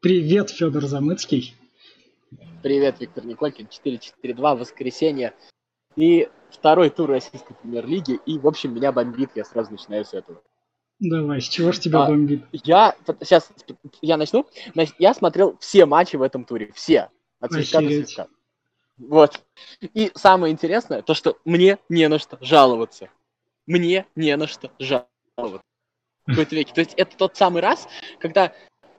Привет, Федор Замыцкий. Привет, Виктор Николькин. 4-4-2, воскресенье. И второй тур российской премьер-лиги. И, в общем, меня бомбит. Я сразу начинаю с этого. Давай, с чего ж тебя а, бомбит? Я, сейчас, я начну. Значит, я смотрел все матчи в этом туре. Все. От свистка до свистка. Вот. И самое интересное, то, что мне не на что жаловаться. Мне не на что жаловаться. В какой-то веке. То есть это тот самый раз, когда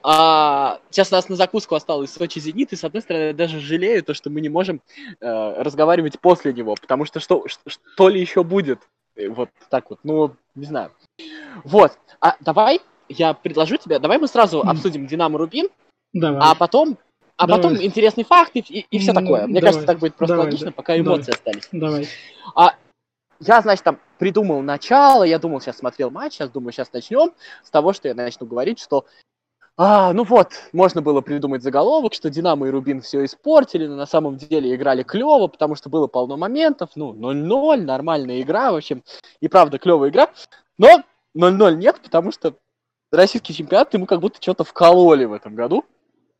а, сейчас у нас на закуску осталось Сочи Зенит, и с одной стороны я даже жалею то, что мы не можем э, разговаривать после него, потому что что, что ли еще будет. Вот так вот, ну, не знаю. Вот, а давай я предложу тебе, давай мы сразу обсудим Динамо Рубин, давай. а потом а давай. потом интересный факт и, и, и все такое. Мне давай. кажется, так будет просто давай, логично, да. пока эмоции давай. остались. Давай. А я, значит, там придумал начало, я думал, сейчас смотрел матч, сейчас думаю, сейчас начнем с того, что я начну говорить, что а, ну вот, можно было придумать заголовок, что Динамо и Рубин все испортили, но на самом деле играли клево, потому что было полно моментов, ну, 0-0, нормальная игра, в общем, и правда клевая игра, но 0-0 нет, потому что российский чемпионат ему как будто что-то вкололи в этом году.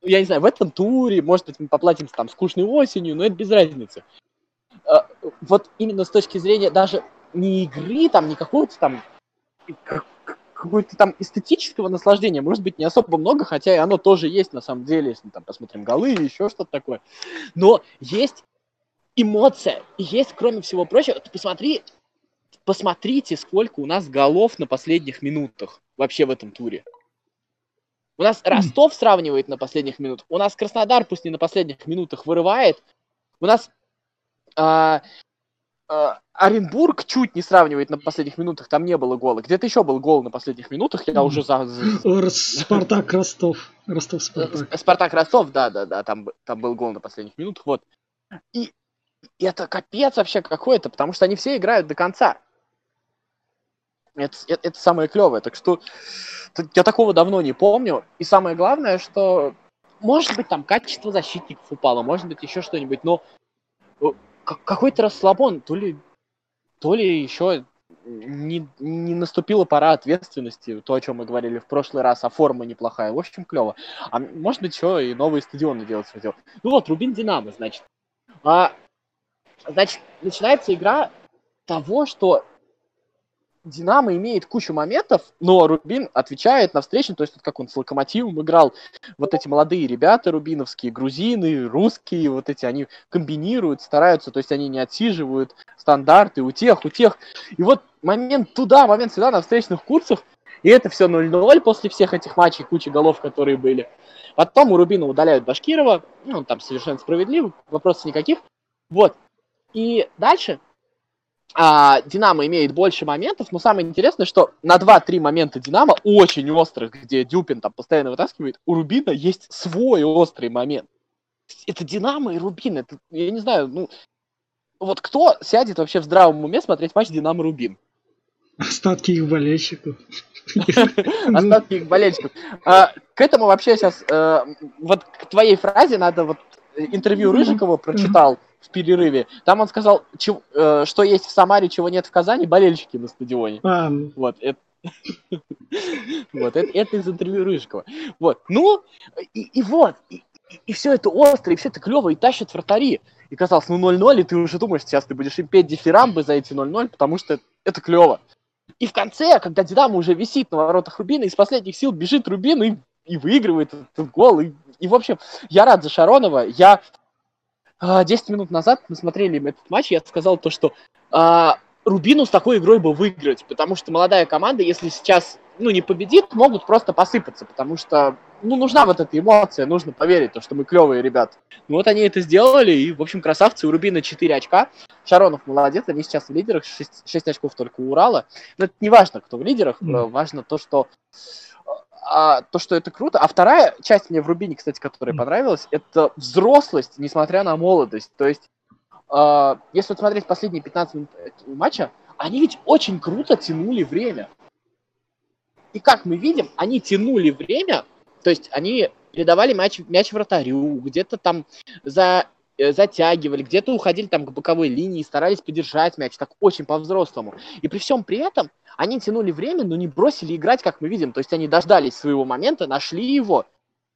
Я не знаю, в этом туре, может быть, мы поплатимся там скучной осенью, но это без разницы. А, вот именно с точки зрения даже не игры, там, не какого-то там какого-то там эстетического наслаждения, может быть, не особо много, хотя и оно тоже есть на самом деле, если мы там посмотрим голы или еще что-то такое. Но есть эмоция, и есть, кроме всего прочего, ты посмотри, посмотрите, сколько у нас голов на последних минутах вообще в этом туре. У нас Ростов сравнивает на последних минутах, у нас Краснодар, пусть не на последних минутах, вырывает, у нас а, а, Оренбург чуть не сравнивает на последних минутах, там не было гола. Где-то еще был гол на последних минутах, я уже за... Спартак Ростов. Ростов Спартак. Спартак Ростов, да, да, да, там, там был гол на последних минутах, вот. И, и это капец вообще какой-то, потому что они все играют до конца. Это, это, это самое клевое. Так что я такого давно не помню. И самое главное, что может быть там качество защитников упало, может быть еще что-нибудь, но какой-то расслабон, то ли, то ли еще не, не наступила пора ответственности, то, о чем мы говорили в прошлый раз, а форма неплохая. В общем, клево. А может быть, еще и новые стадионы делать хотел. Ну вот, Рубин Динамо, значит. А, значит, начинается игра того, что Динамо имеет кучу моментов, но Рубин отвечает на встречу, то есть вот как он с Локомотивом играл, вот эти молодые ребята рубиновские, грузины, русские, вот эти, они комбинируют, стараются, то есть они не отсиживают стандарты у тех, у тех. И вот момент туда, момент сюда на встречных курсах, и это все 0-0 после всех этих матчей, кучи голов, которые были. Потом у Рубина удаляют Башкирова, ну, там совершенно справедливо, вопросов никаких. Вот. И дальше а, Динамо имеет больше моментов, но самое интересное, что на 2-3 момента Динамо, очень острых, где Дюпин там постоянно вытаскивает, у Рубина есть свой острый момент. Это Динамо и Рубин, это, я не знаю, ну, вот кто сядет вообще в здравом уме смотреть матч Динамо-Рубин? Остатки их болельщиков. Остатки их болельщиков. А, к этому вообще сейчас, э, вот к твоей фразе надо вот интервью Рыжикова прочитал, в перерыве. Там он сказал, чего, э, что есть в Самаре, чего нет в Казани, болельщики на стадионе. А. Вот, это, вот, это, это из интервью Рыжикова. Вот, ну, и, и вот, и, и все это остро, и все это клево, и тащат вратари. И казалось, ну 0-0, и ты уже думаешь, сейчас ты будешь им петь дифирамбы за эти 0-0, потому что это, это клево. И в конце, когда Динамо уже висит на воротах Рубина, из последних сил бежит Рубин и, и выигрывает этот гол. И, и, в общем, я рад за Шаронова. Я 10 а, минут назад мы смотрели этот матч, я сказал то, что а, Рубину с такой игрой бы выиграть, потому что молодая команда, если сейчас ну, не победит, могут просто посыпаться, потому что ну, нужна вот эта эмоция, нужно поверить, то, что мы клевые ребята. Ну, вот они это сделали, и, в общем, красавцы, у Рубина 4 очка, Шаронов молодец, они сейчас в лидерах, 6, 6 очков только у Урала, но это не важно, кто в лидерах, mm. важно то, что а, то, что это круто. А вторая часть мне в Рубине, кстати, которая понравилась, это взрослость, несмотря на молодость. То есть, а, если вот смотреть последние 15 минут матча, они ведь очень круто тянули время. И как мы видим, они тянули время, то есть они передавали мяч, мяч вратарю, где-то там за э, затягивали, где-то уходили там к боковой линии, старались подержать мяч, так очень по-взрослому. И при всем при этом они тянули время, но не бросили играть, как мы видим. То есть они дождались своего момента, нашли его.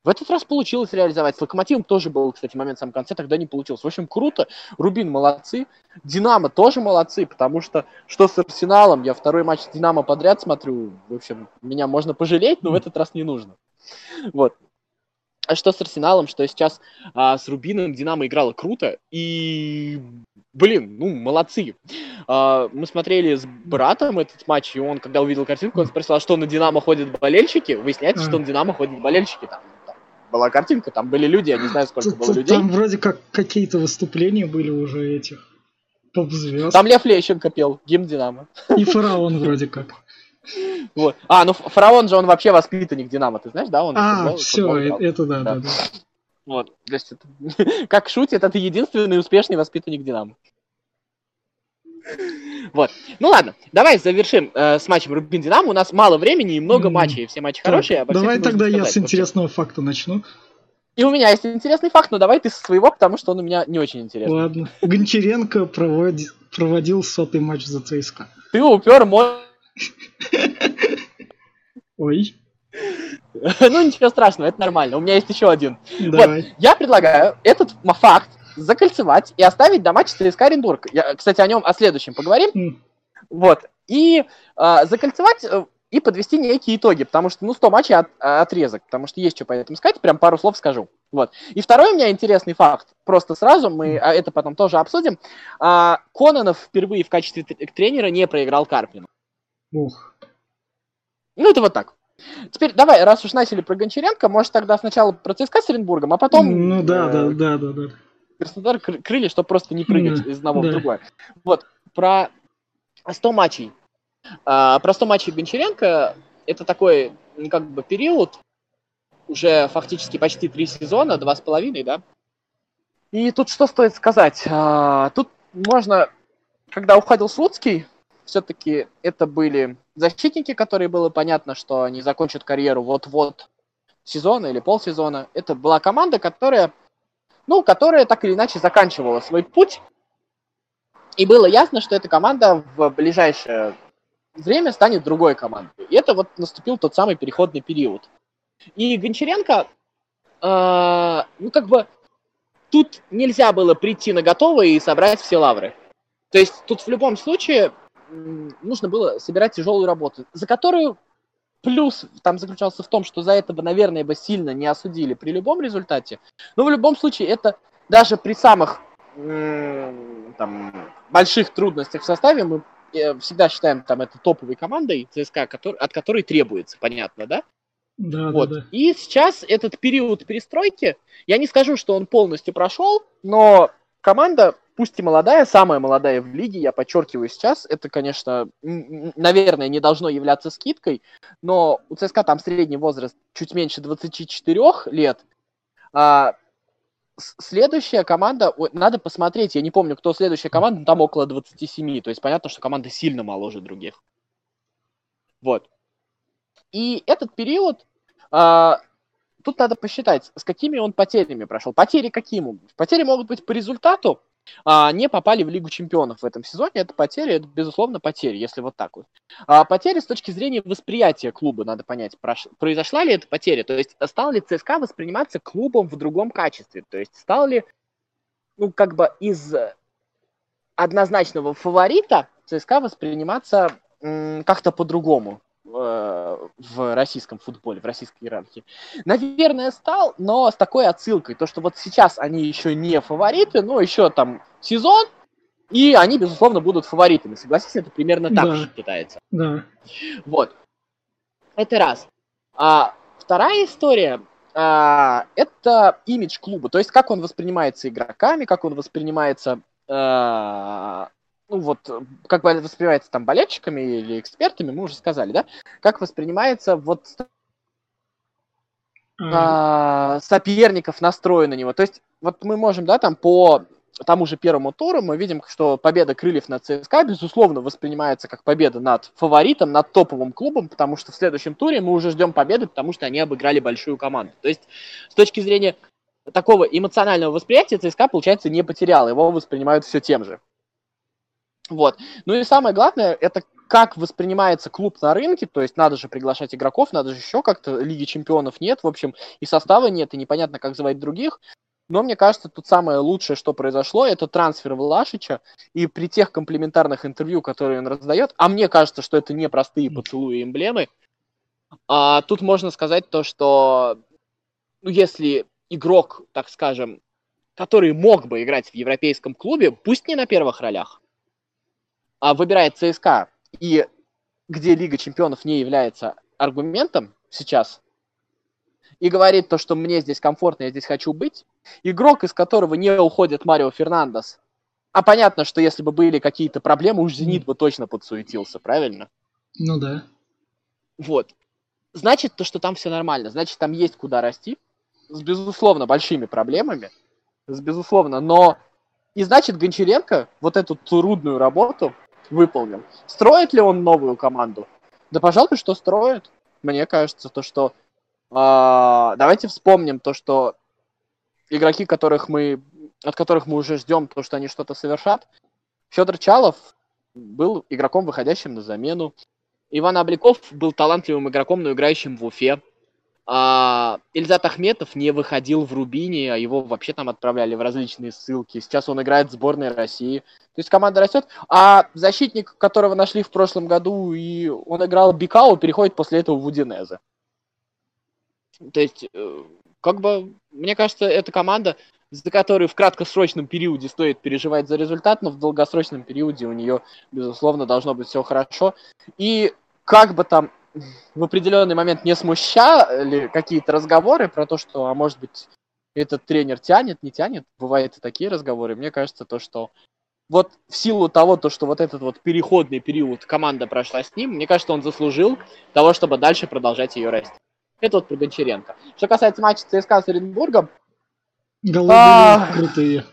В этот раз получилось реализовать. С Локомотивом тоже был, кстати, момент в самом конце, тогда не получилось. В общем, круто. Рубин молодцы. Динамо тоже молодцы, потому что что с Арсеналом, я второй матч Динамо подряд смотрю. В общем, меня можно пожалеть, но в этот раз не нужно. Вот. А что с Арсеналом, что сейчас а, с Рубином Динамо играла круто, и, блин, ну, молодцы. А, мы смотрели с братом этот матч, и он, когда увидел картинку, он спросил, а что на Динамо ходят болельщики? Выясняется, что на Динамо ходят болельщики. Там, там была картинка, там были люди, я не знаю, сколько было людей. Там вроде как какие-то выступления были уже этих поп-звезд. Там Лев Лещенко пел, гимн Динамо. И фараон вроде как. Вот. А, ну фараон же он вообще воспитанник Динамо, ты знаешь, да? Он а, все, это, да, да, да. Вот, то есть как шутит, это единственный успешный воспитанник Динамо. Вот. Ну ладно, давай завершим э, с матчем Рубин Динамо. У нас мало времени и много mm. матчей. Все матчи так, хорошие. Давай тогда я с интересного вообще. факта начну. И у меня есть интересный факт, но давай ты со своего, потому что он у меня не очень интересный. Ладно. Гончаренко проводи... проводил сотый матч за ЦСКА. Ты упер мой Ой. Ну, ничего страшного, это нормально. У меня есть еще один. Давай. Вот, я предлагаю этот факт закольцевать и оставить до матча ЦСКА Оренбург. Я, кстати, о нем, о следующем поговорим. Mm. Вот. И э, закольцевать и подвести некие итоги, потому что, ну, 100 матчей от, отрезок, потому что есть что по этому сказать, прям пару слов скажу. Вот. И второй у меня интересный факт, просто сразу, мы а это потом тоже обсудим. А, Кононов впервые в качестве тренера не проиграл Карпину. Ух. Ну, это вот так. Теперь давай, раз уж начали про Гончаренко, может тогда сначала про ЦСКА с Оренбургом, а потом... Ну да, э, да, да, да, да. Краснодар крылья, чтобы просто не прыгать из одного да. в другое. Вот, про 100 матчей. А, про 100 матчей Гончаренко это такой, как бы, период, уже фактически почти три сезона, два с половиной, да? И тут что стоит сказать? А, тут можно, когда уходил Слуцкий, все-таки это были защитники, которые было понятно, что они закончат карьеру вот-вот сезона или полсезона. Это была команда, которая, ну, которая так или иначе заканчивала свой путь. И было ясно, что эта команда в ближайшее время станет другой командой. И это вот наступил тот самый переходный период. И Гончаренко, э, ну, как бы, тут нельзя было прийти на готовое и собрать все лавры. То есть тут в любом случае нужно было собирать тяжелую работу, за которую плюс там заключался в том, что за это бы, наверное, бы сильно не осудили при любом результате. Но в любом случае это даже при самых там, больших трудностях в составе мы э, всегда считаем там это топовой командой ЦСКА, который, от которой требуется, понятно, да? Да, вот. да, да. И сейчас этот период перестройки, я не скажу, что он полностью прошел, но команда пусть и молодая, самая молодая в лиге, я подчеркиваю сейчас, это, конечно, наверное, не должно являться скидкой, но у ЦСКА там средний возраст чуть меньше 24 лет. А следующая команда, надо посмотреть, я не помню, кто следующая команда, там около 27, то есть понятно, что команда сильно моложе других. Вот. И этот период, а, тут надо посчитать, с какими он потерями прошел. Потери быть? Потери могут быть по результату, а, не попали в Лигу чемпионов в этом сезоне. Это потери, это, безусловно, потери, если вот так вот. А, потери с точки зрения восприятия клуба, надо понять, произошла ли эта потеря. То есть стал ли ЦСКА восприниматься клубом в другом качестве? То есть стал ли, ну, как бы из однозначного фаворита ЦСКА восприниматься как-то по-другому? Э, в российском футболе, в российской иерархии. Наверное, стал, но с такой отсылкой, то, что вот сейчас они еще не фавориты, но еще там сезон, и они, безусловно, будут фаворитами. Согласись, это примерно так да. считается. Да. Вот. Это раз. А вторая история а, это имидж клуба. То есть, как он воспринимается игроками, как он воспринимается а, ну вот, как бы воспринимается там болельщиками или экспертами, мы уже сказали, да, как воспринимается вот а, соперников настроен на него. То есть, вот мы можем, да, там по тому же первому туру мы видим, что победа Крыльев над ЦСКА, безусловно, воспринимается как победа над фаворитом, над топовым клубом, потому что в следующем туре мы уже ждем победы, потому что они обыграли большую команду. То есть, с точки зрения такого эмоционального восприятия ЦСКА, получается, не потерял. Его воспринимают все тем же. Вот. Ну и самое главное, это как воспринимается клуб на рынке, то есть надо же приглашать игроков, надо же еще как-то, Лиги Чемпионов нет, в общем, и состава нет, и непонятно, как звать других. Но мне кажется, тут самое лучшее, что произошло, это трансфер Влашича, и при тех комплементарных интервью, которые он раздает, а мне кажется, что это не простые поцелуи и эмблемы, а, тут можно сказать то, что ну, если игрок, так скажем, который мог бы играть в европейском клубе, пусть не на первых ролях, выбирает ЦСКА и где Лига Чемпионов не является аргументом сейчас, и говорит то, что мне здесь комфортно, я здесь хочу быть, игрок, из которого не уходит Марио Фернандес, а понятно, что если бы были какие-то проблемы, уж Зенит бы точно подсуетился, правильно? Ну да. Вот. Значит, то, что там все нормально, значит, там есть куда расти, с, безусловно, большими проблемами, с, безусловно, но и значит, Гончаренко вот эту трудную работу выполнил. Строит ли он новую команду? Да, пожалуй, что строит. Мне кажется, то, что... Э, давайте вспомним то, что игроки, которых мы, от которых мы уже ждем то, что они что-то совершат. Федор Чалов был игроком, выходящим на замену. Иван Обликов был талантливым игроком, но играющим в Уфе. А, Ильзат Ахметов не выходил в Рубине, а его вообще там отправляли в различные ссылки. Сейчас он играет в сборной России. То есть команда растет. А защитник, которого нашли в прошлом году, и он играл Бикау, переходит после этого в Удинезе. То есть, э, как бы, мне кажется, эта команда, за которой в краткосрочном периоде стоит переживать за результат, но в долгосрочном периоде у нее, безусловно, должно быть все хорошо. И как бы там в определенный момент не смущали какие-то разговоры про то, что, а может быть, этот тренер тянет, не тянет. Бывают и такие разговоры. Мне кажется, то, что вот в силу того, то, что вот этот вот переходный период команда прошла с ним, мне кажется, он заслужил того, чтобы дальше продолжать ее расти. Это вот про Гончаренко. Что касается матча ЦСКА с Оренбургом... Голы а... были крутые.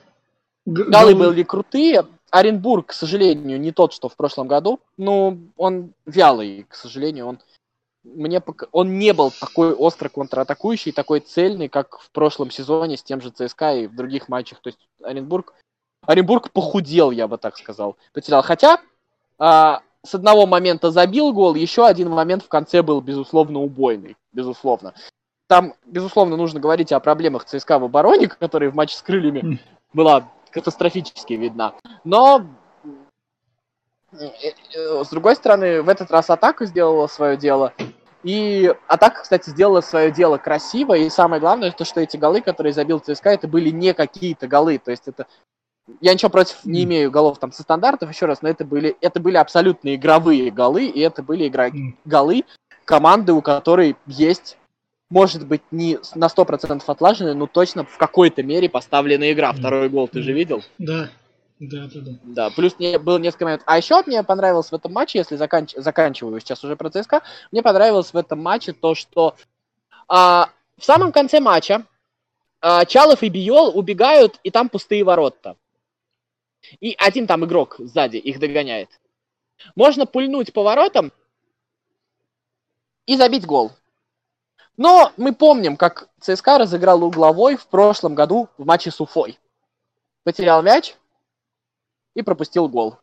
Г- голы были крутые. Оренбург, к сожалению, не тот, что в прошлом году. Ну, он вялый, к сожалению. Он, мне пока... он не был такой остро контратакующий, такой цельный, как в прошлом сезоне с тем же ЦСКА и в других матчах. То есть Оренбург, Оренбург похудел, я бы так сказал. Потерял. Хотя а, с одного момента забил гол, еще один момент в конце был, безусловно, убойный. Безусловно. Там, безусловно, нужно говорить о проблемах ЦСКА в обороне, которые в матче с крыльями была катастрофически видна. Но э, э, с другой стороны, в этот раз атака сделала свое дело. И атака, кстати, сделала свое дело красиво. И самое главное, то, что эти голы, которые забил ЦСКА, это были не какие-то голы. То есть это... Я ничего против не имею голов там со стандартов, еще раз, но это были, это были абсолютно игровые голы, и это были игра... голы команды, у которой есть может быть, не на 100% отлаженная, но точно в какой-то мере поставлена игра. Второй гол ты же видел? Да. Да, да, да. Да, плюс мне было несколько моментов. А еще мне понравилось в этом матче, если заканч... заканчиваю сейчас уже про ЦСКА, мне понравилось в этом матче то, что а, в самом конце матча а, Чалов и Биол убегают, и там пустые ворота. И один там игрок сзади их догоняет. Можно пульнуть по воротам и забить гол. Но мы помним, как ЦСКА разыграл угловой в прошлом году в матче с Уфой. Потерял мяч и пропустил гол.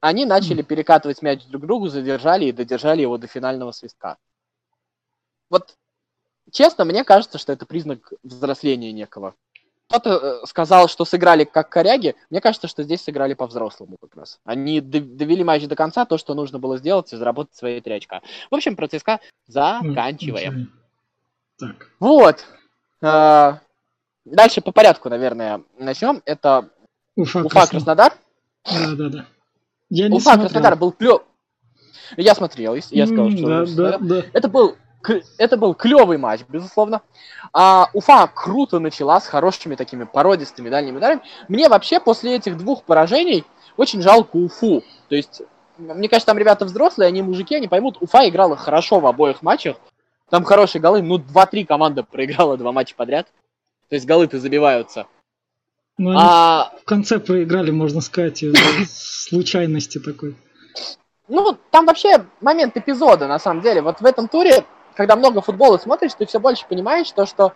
Они начали перекатывать мяч друг к другу, задержали и додержали его до финального свистка. Вот, честно, мне кажется, что это признак взросления некого кто-то э, сказал, что сыграли как коряги. Мне кажется, что здесь сыграли по-взрослому как раз. Они довели матч до конца, то, что нужно было сделать, и заработать свои три очка. В общем, про ЦСКА заканчиваем. Так. Вот. А, дальше по порядку, наверное, начнем. Это Уфа, Уфа Краснодар. Да, да, да. Я Уфа Краснодар был клев. Я смотрел, я сказал, что да, да, да. это был это был клевый матч, безусловно. А, Уфа круто начала с хорошими такими породистыми дальними ударами. Мне вообще после этих двух поражений очень жалко Уфу. То есть, мне кажется, там ребята взрослые, они мужики, они поймут, Уфа играла хорошо в обоих матчах. Там хорошие голы, ну 2-3 команда проиграла два матча подряд. То есть голы-то забиваются. Ну, а... в конце проиграли, можно сказать, случайности такой. Ну, там вообще момент эпизода, на самом деле. Вот в этом туре когда много футбола смотришь, ты все больше понимаешь то, что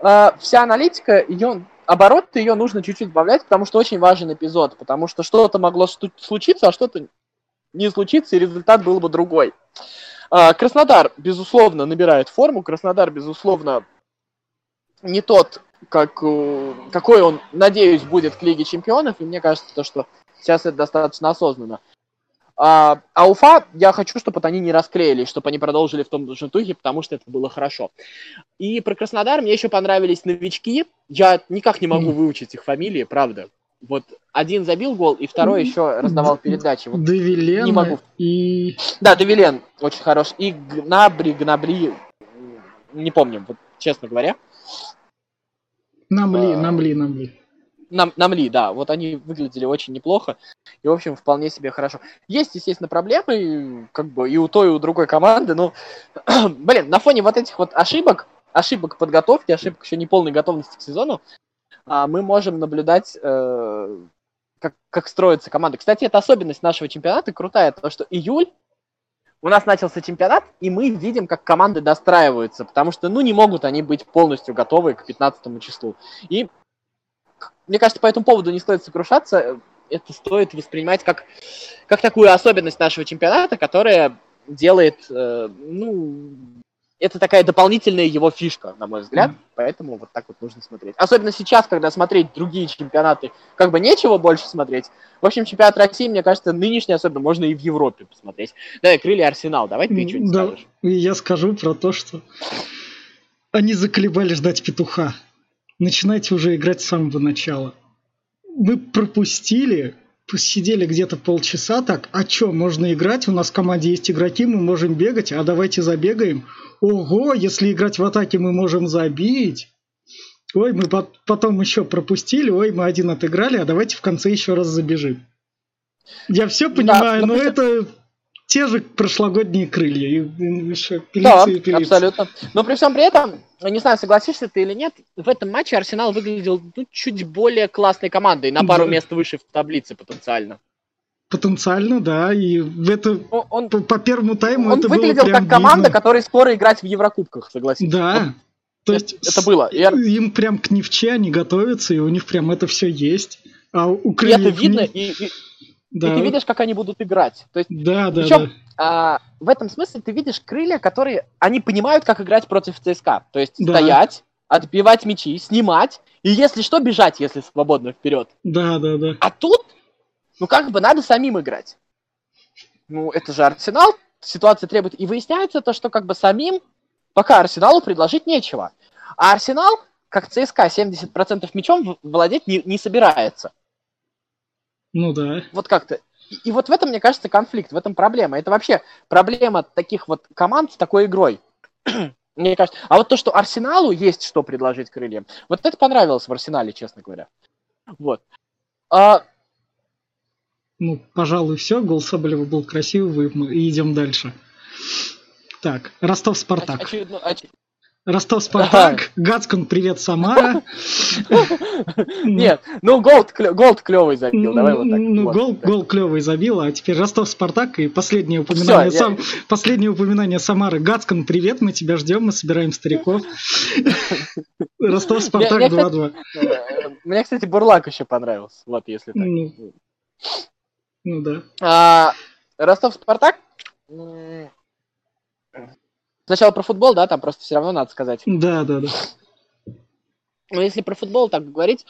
э, вся аналитика, ее оборот ее нужно чуть-чуть добавлять, потому что очень важен эпизод, потому что что-то могло случиться, а что-то не случиться, и результат был бы другой. Э, Краснодар, безусловно, набирает форму, Краснодар, безусловно, не тот, как, э, какой он, надеюсь, будет к Лиге Чемпионов, и мне кажется, то, что сейчас это достаточно осознанно. А, а Уфа, я хочу, чтобы они не расклеились, чтобы они продолжили в том же духе, потому что это было хорошо. И про Краснодар мне еще понравились новички. Я никак не могу выучить их фамилии, правда. Вот один забил гол, и второй еще раздавал передачи. Вот Девилен не могу. и... Да, Девилен очень хорош. И Гнабри, Гнабри, не помню, вот, честно говоря. Намли, а... Намли, Намли. Нам, Намли, да, вот они выглядели очень неплохо, и, в общем, вполне себе хорошо. Есть, естественно, проблемы, как бы, и у той, и у другой команды, но, блин, на фоне вот этих вот ошибок, ошибок подготовки, ошибок еще не полной готовности к сезону, а, мы можем наблюдать, э, как, как строится команда. Кстати, это особенность нашего чемпионата крутая, то, что июль, у нас начался чемпионат, и мы видим, как команды достраиваются, потому что, ну, не могут они быть полностью готовы к 15 числу. И мне кажется, по этому поводу не стоит сокрушаться. Это стоит воспринимать как, как такую особенность нашего чемпионата, которая делает, э, ну, это такая дополнительная его фишка, на мой взгляд. Mm. Поэтому вот так вот нужно смотреть. Особенно сейчас, когда смотреть другие чемпионаты, как бы нечего больше смотреть. В общем, чемпионат России, мне кажется, нынешний особенно можно и в Европе посмотреть. Да, крылья Арсенал. Давай ты что-нибудь да, скажешь. Я скажу про то, что они заколебали ждать петуха начинайте уже играть с самого начала. Мы пропустили, посидели где-то полчаса так, а чё, можно играть, у нас в команде есть игроки, мы можем бегать, а давайте забегаем. Ого, если играть в атаке, мы можем забить. Ой, мы потом еще пропустили, ой, мы один отыграли, а давайте в конце еще раз забежим. Я все понимаю, да, но, но это те же прошлогодние крылья. И еще пилиться да, и пилиться. абсолютно. Но при всем при этом, не знаю, согласишься ты или нет, в этом матче Арсенал выглядел ну, чуть более классной командой, на пару да. мест выше в таблице потенциально. Потенциально, да, и это он, он, по, по первому тайму он это выглядел было как команда, видно. которая скоро играть в Еврокубках, согласись. Да. Вот, то есть это было. Им прям к Невче они готовятся, и у них прям это все есть. А у крыльев... И это видно, и, и, да. И ты видишь, как они будут играть. То есть, да, да, причем, да. А, в этом смысле ты видишь крылья, которые, они понимают, как играть против ЦСКА. То есть да. стоять, отбивать мячи, снимать, и если что, бежать, если свободно вперед. Да, да, да. А тут, ну как бы надо самим играть. Ну, это же Арсенал, ситуация требует. И выясняется то, что как бы самим пока Арсеналу предложить нечего. А Арсенал, как ЦСКА, 70% мячом владеть не, не собирается. Ну да. Вот как-то. И, и вот в этом, мне кажется, конфликт, в этом проблема. Это вообще проблема таких вот команд с такой игрой. мне кажется. А вот то, что Арсеналу есть что предложить крыльям, вот это понравилось в Арсенале, честно говоря. Вот. А... Ну, пожалуй, все. Гол Соболева был красивый, мы идем дальше. Так, Ростов-Спартак. Очередно, оч... Ростов Спартак, Гацкун, привет, Самара. Нет, ну гол, гол клевый забил, давай вот так. Ну, гол, гол клевый забил, а теперь Ростов Спартак и последнее упоминание, сам, последнее упоминание Самары. Гацкун, привет, мы тебя ждем, мы собираем стариков. Ростов Спартак 2-2. Мне, кстати, Бурлак еще понравился, вот если так. Ну, ну да. А, Ростов Спартак Сначала про футбол, да, там просто все равно надо сказать. Да, да, да. Но если про футбол так говорить,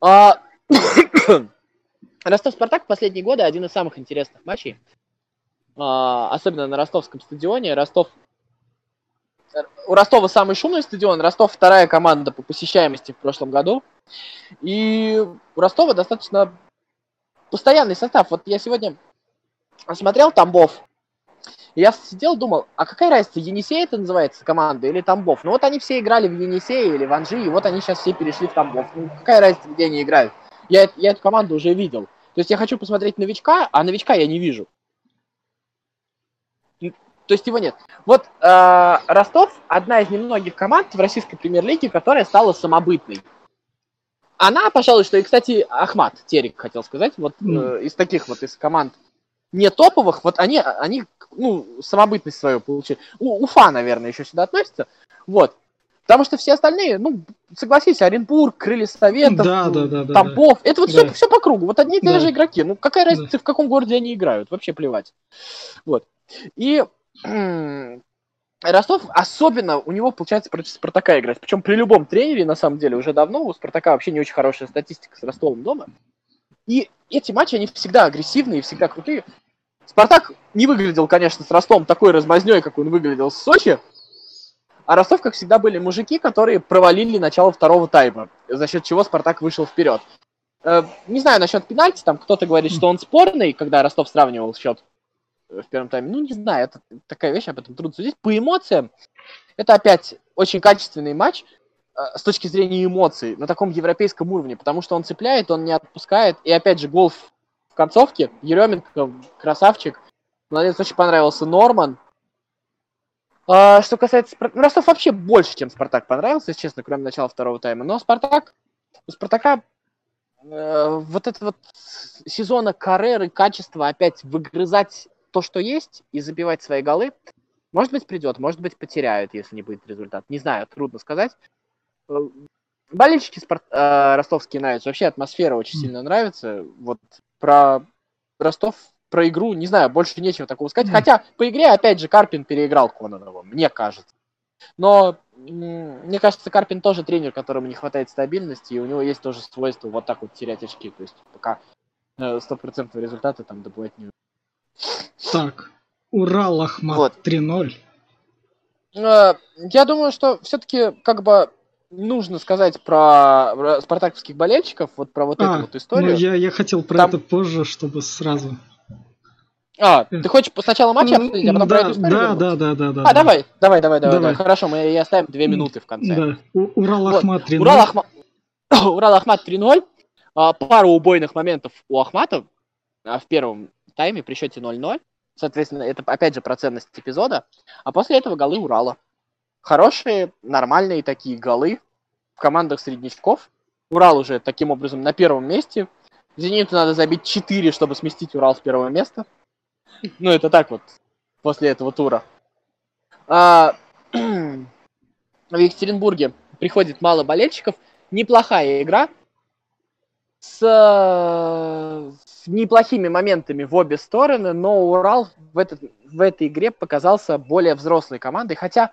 а... Ростов-Спартак в последние годы один из самых интересных матчей. А, особенно на ростовском стадионе. Ростов у Ростова самый шумный стадион, Ростов вторая команда по посещаемости в прошлом году. И у Ростова достаточно постоянный состав. Вот я сегодня смотрел Тамбов, и я сидел, думал, а какая разница, Енисей это называется команда или Тамбов? Ну вот они все играли в Енисее или в Анжи, и вот они сейчас все перешли в Тамбов. Ну какая разница, где они играют? Я, я эту команду уже видел. То есть я хочу посмотреть новичка, а новичка я не вижу. То есть его нет. Вот э, Ростов одна из немногих команд в российской премьер-лиге, которая стала самобытной. Она, пожалуй, что и, кстати, Ахмат Терек хотел сказать, вот э, из таких вот из команд не топовых, вот они, они ну, самобытность свою получили. У, Уфа, наверное, еще сюда относится. Вот. Потому что все остальные, ну, согласись, Оренбург, Крылья Советов, Да, да, да, да, Тампов, это вот Да. все, все по кругу. Вот одни и те Да. же игроки. Ну, какая Да. разница, в каком городе они играют? Вообще плевать. Вот. И Ростов, особенно у него получается против Спартака играть. Причем при любом тренере, на самом деле, уже давно у Спартака вообще не очень хорошая статистика с Ростовом дома. И эти матчи, они всегда агрессивные всегда крутые. Спартак не выглядел, конечно, с Ростовом такой размазней, как он выглядел с Сочи. А Ростов, как всегда, были мужики, которые провалили начало второго тайма, за счет чего Спартак вышел вперед. Э, не знаю насчет пенальти, там кто-то говорит, что он спорный, когда Ростов сравнивал счет в первом тайме. Ну, не знаю, это такая вещь, об этом трудно судить. По эмоциям, это опять очень качественный матч э, с точки зрения эмоций на таком европейском уровне, потому что он цепляет, он не отпускает. И опять же, гол в концовке, Еременко, красавчик. Молодец, очень понравился Норман. А, что касается... Ну, Ростов вообще больше, чем Спартак понравился, если честно, кроме начала второго тайма. Но Спартак... У Спартака э, вот это вот сезона карьеры, качество опять выгрызать то, что есть, и забивать свои голы. Может быть, придет, может быть, потеряют, если не будет результат. Не знаю, трудно сказать. Болельщики спорт... э, ростовские нравятся. Вообще атмосфера очень Мгм. сильно нравится. Вот про Ростов, про игру, не знаю, больше нечего такого сказать. Мгм. Хотя, по игре, опять же, Карпин переиграл Кононова, мне кажется. Но мне кажется, Карпин тоже тренер, которому не хватает стабильности, и у него есть тоже свойство вот так вот терять очки. То есть пока э, стопроцентного результата там добывать не Так, Урал Ахмат Вот. 3-0. Э, Я думаю, что все-таки как бы нужно сказать про спартаковских болельщиков, вот про вот А, эту вот историю. Ну, я, я хотел про Там- это позже, чтобы сразу. А, ты хочешь сначала матч обсудить, а потом про да, эту историю? да, думать? да, да, да, да. А, давай, давай, давай, давай, Давай. давай. Хорошо, мы и оставим две минуты в конце. Да. У- Урал. Ахмат 3-0. Урал, Ахма... Урал Ахмат 3-0. А, пару убойных моментов у Ахмата а, в первом тайме при счете 0-0. Соответственно, это опять же про ценность эпизода. А после этого голы Урала. Хорошие, нормальные такие голы в командах среднячков. Урал уже таким образом на первом месте. Зениту надо забить 4, чтобы сместить Урал с первого места. Ну, это так вот, после этого тура. А, в Екатеринбурге приходит мало болельщиков. Неплохая игра. С, с неплохими моментами в обе стороны, но Урал в, этот, в этой игре показался более взрослой командой. Хотя,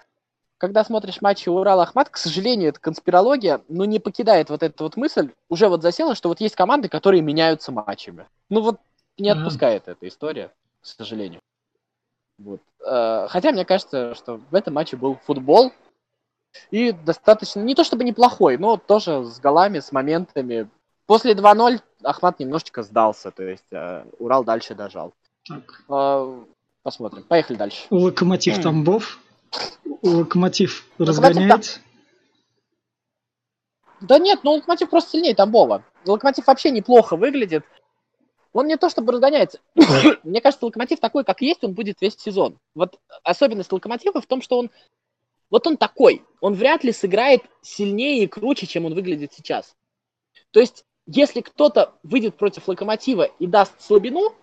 когда смотришь матчи Урал-Ахмат, к сожалению, это конспирология, но не покидает вот эта вот мысль, уже вот засела, что вот есть команды, которые меняются матчами. Ну вот не отпускает эта история, к сожалению. Вот. Э, Хотя мне кажется, что в этом матче был футбол. И достаточно, не то чтобы неплохой, но тоже с голами, с моментами. После 2-0 Ахмат немножечко сдался, то есть э, Урал дальше дожал. Так. Э, Посмотрим. Поехали дальше. Локомотив Тамбов. Локомотив разгоняет. Да нет, ну Локомотив просто сильнее Тамбова. Локомотив вообще неплохо выглядит. Он не то чтобы разгоняется. Мне кажется, Локомотив такой, как есть, он будет весь сезон. Вот особенность Локомотива в том, что он... Вот он такой. Он вряд ли сыграет сильнее и круче, чем он выглядит сейчас. То есть, если кто-то выйдет против Локомотива и даст слабину,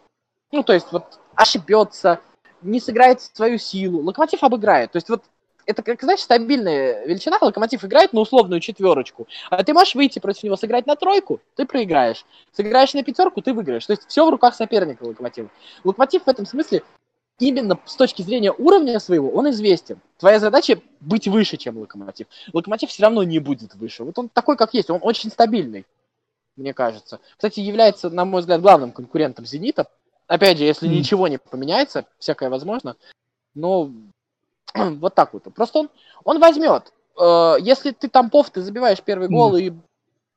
ну, то есть, вот ошибется, не сыграет свою силу, Локомотив обыграет. То есть, вот это, как, знаешь, стабильная величина. Локомотив играет на условную четверочку. А ты можешь выйти против него, сыграть на тройку, ты проиграешь. Сыграешь на пятерку, ты выиграешь. То есть все в руках соперника Локомотива. Локомотив в этом смысле именно с точки зрения уровня своего, он известен. Твоя задача быть выше, чем Локомотив. Локомотив все равно не будет выше. Вот он такой, как есть, он очень стабильный, мне кажется. Кстати, является, на мой взгляд, главным конкурентом Зенита. Опять же, если Мгм. ничего не поменяется, всякое возможно. Но вот так вот. Просто он, он возьмет. Э, Если ты тампов, ты забиваешь первый гол и,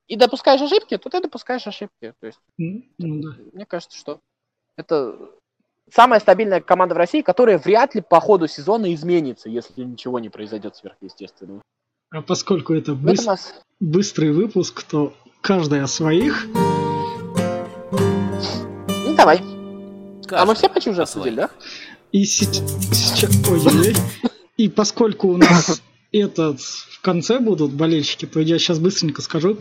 и допускаешь ошибки, то ты допускаешь ошибки. То есть, Ну да. мне кажется, что это самая стабильная команда в России, которая вряд ли по ходу сезона изменится, если ничего не произойдет сверхъестественного. А поскольку это быс- нас- быстрый выпуск, то каждый о своих. Ну, давай. А мы все почти уже обсудили, да? И сейчас... Ой-ой-ой. И поскольку у нас этот в конце будут болельщики, то я сейчас быстренько скажу.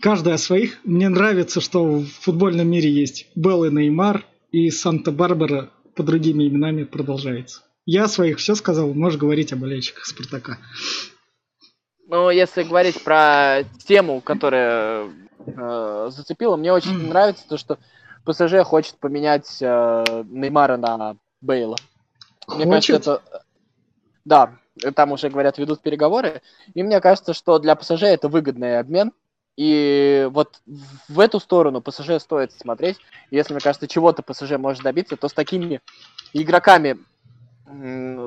Каждый о своих. Мне нравится, что в футбольном мире есть Белл и Неймар, и Санта-Барбара по другими именами продолжается. Я о своих все сказал, можешь говорить о болельщиках Спартака. Ну, если говорить про тему, которая э, зацепила, мне очень нравится то, что ПСЖ хочет поменять э, Неймара на Бейла. Мне кажется, это... Да, там уже, говорят, ведут переговоры. И мне кажется, что для ПСЖ это выгодный обмен. И вот в эту сторону ПСЖ стоит смотреть. Если, мне кажется, чего-то ПСЖ может добиться, то с такими игроками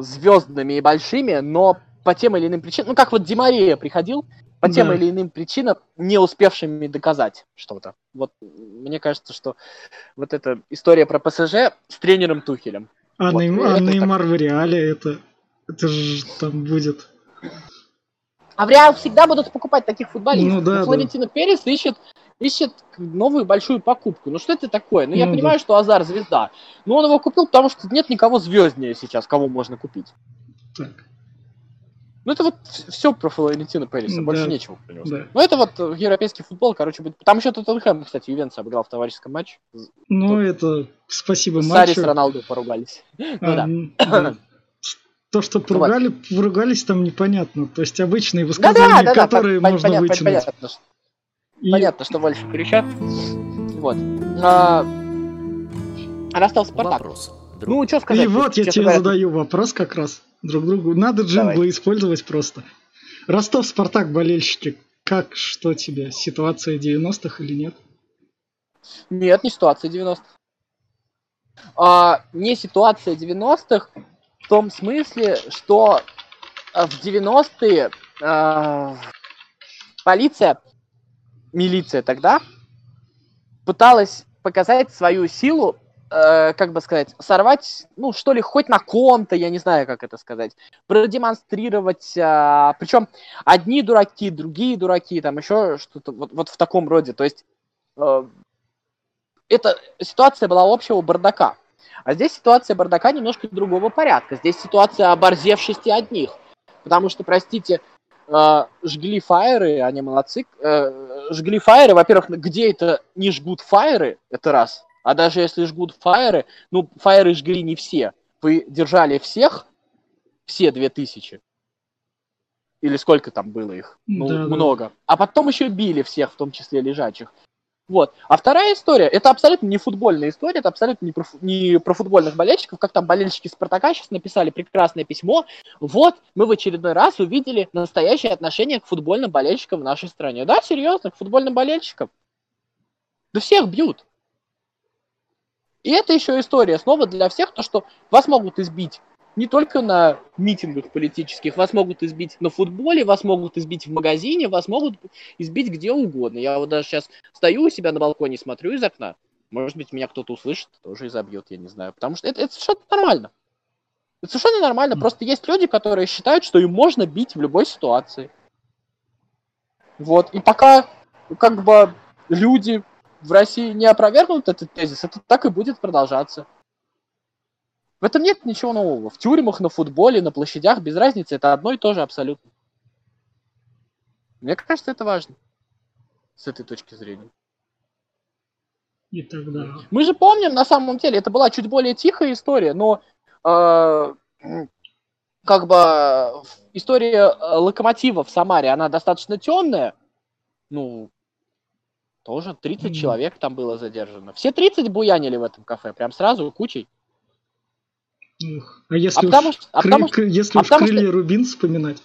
звездными и большими, но по тем или иным причинам, ну как вот Димария приходил, по тем Да. или иным причинам, не успевшими доказать что-то. Вот мне кажется, что вот эта история про ПСЖ с тренером Тухелем. А, Вот, Нейм- а Неймар в реале это... Это же там будет... А в Реал всегда будут покупать таких футболистов. Ну да, Но Флорентино Перес ищет, ищет новую большую покупку. Ну что это такое? Ну, я Ну да. понимаю, что Азар звезда. Но он его купил, потому что нет никого звезднее сейчас, кого можно купить. Так, Ну это вот все про Флорентино Переса, Да. больше нечего про него да. сказать. Ну это вот э, европейский футбол, короче, будет. Там еще Тоттенхэм, кстати, Ювенtus обыграл в товарищеском матче. Ну, это спасибо Сари с матчу. Роналду поругались. Ну А, да. м, да. То, что Вот. поругали, поругались там непонятно. То есть обычные Да, высказывания, да, да, которые пон- можно понятно, вытянуть. понятно, что- И- понятно, что больше кричат. Вот. А, Ростов Спартак. Вопрос. Друг. Ну, что сказать? И вот я тебе говоря, задаю вопрос как раз друг другу. Надо джинглы Давай. использовать просто. Ростов, Спартак, болельщики. Как, что тебе? Ситуация 90-х или нет? Нет, не ситуация 90-х. А, не ситуация 90-х в том смысле, что а, в 90-е а, полиция, милиция тогда, пыталась показать свою силу, э, как бы сказать, сорвать, ну, что ли, хоть на ком-то, я не знаю, как это сказать, продемонстрировать, причем одни дураки, другие дураки, там еще что-то вот, вот в таком роде. То есть э, эта ситуация была общего бардака. А здесь ситуация бардака немножко другого порядка. Здесь ситуация оборзевшести одних. Потому что, простите, э, жгли фаеры, они молодцы. э, жгли фаеры, во-первых, где это не жгут фаеры, это раз. А даже если жгут фаеры, ну, фаеры жгли не все. Вы держали всех, все две тысячи. Или сколько там было их? Ну, Да, да. много. А потом еще били всех, в том числе лежачих. Вот. А вторая история, это абсолютно не футбольная история, это абсолютно не про, не про футбольных болельщиков, как там болельщики Спартака сейчас написали прекрасное письмо. Вот, мы в очередной раз увидели настоящее отношение к футбольным болельщикам в нашей стране. Да, серьезно, к футбольным болельщикам. Да всех бьют. И это еще история снова для всех, то, что вас могут избить не только на митингах политических, вас могут избить на футболе, вас могут избить в магазине, вас могут избить где угодно. Я вот даже сейчас стою у себя на балконе, смотрю из окна. Может быть, меня кто-то услышит, тоже и забьет, я не знаю. Потому что это, это совершенно нормально. Это совершенно нормально. Просто есть люди, которые считают, что им можно бить в любой ситуации. Вот. И пока как бы люди в России не опровергнут этот тезис, это так и будет продолжаться. В этом нет ничего нового. В тюрьмах, на футболе, на площадях, без разницы, это одно и то же абсолютно. Мне кажется, это важно. С этой точки зрения. И тогда... Мы же помним, на самом деле, это была чуть более тихая история, но э, как бы э, история э, локомотива в Самаре, она достаточно темная. Ну, тоже 30 Мгм. человек там было задержано. Все 30 буянили в этом кафе, прям сразу, кучей. А если А уж, потому что- а кры- потому что- если а уж крылья Рубин вспоминать,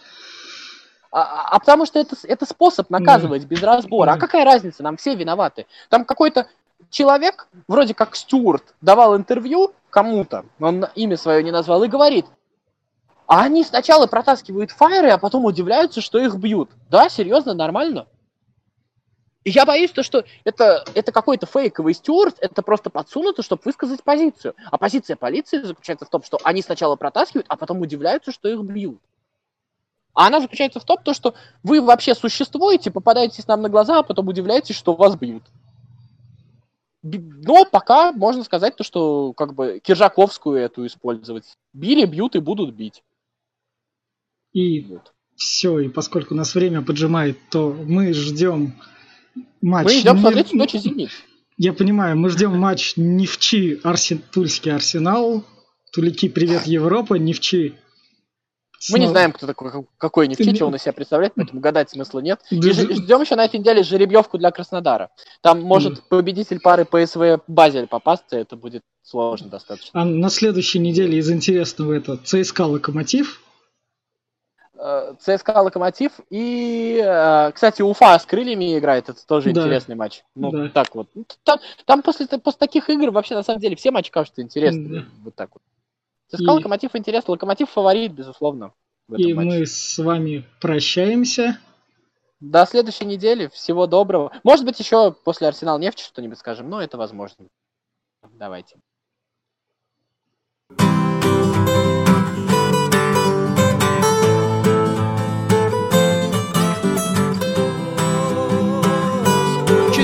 А, а- а потому что это, это способ наказывать без разбора. А Да. какая разница? Нам все виноваты. Там какой-то человек, вроде как Стюарт, давал интервью кому-то, он имя свое не назвал, и говорит, а они сначала протаскивают фаеры, а потом удивляются, что их бьют. Да, серьезно, нормально. И я боюсь, то, что это, это какой-то фейковый Стюарт, это просто подсунуто, чтобы высказать позицию. А позиция полиции заключается в том, что они сначала протаскивают, а потом удивляются, что их бьют. А она заключается в том, то, что вы вообще существуете, попадаетесь нам на глаза, а потом удивляетесь, что вас бьют. Но пока можно сказать то, что как бы Киржаковскую эту использовать. Били, бьют и будут бить. и Вот. все, и поскольку у нас время поджимает, то мы ждем матч. Мы идем не- смотреть Сочи Зенит. Я понимаю, мы ждем матч Невчи, Арсен... Тульский Арсенал. Тулики, привет, Европа, Невчи. Мы не Снова. знаем, кто такой, какой Невчи, что он из себя представляет, поэтому гадать смысла нет. И ждем еще на этой неделе жеребьевку для Краснодара. Там может победитель пары ПСВ Базель попасться, это будет сложно достаточно. А на следующей неделе из интересного это ЦСКА Локомотив. Э, ЦСКА Локомотив и, э, кстати, Уфа с крыльями играет, это тоже Да. интересный матч. Ну, Да. так вот. Ну, Там, там после, после таких игр вообще, на самом деле, все матчи кажутся интересными. Да. Вот так вот. ЦСКА И- Локомотив интересно. Локомотив фаворит, безусловно, И матче. мы с вами прощаемся. До следующей недели. Всего доброго. Может быть, еще после Арсенал нефть что-нибудь скажем, но это возможно. Давайте.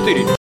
4.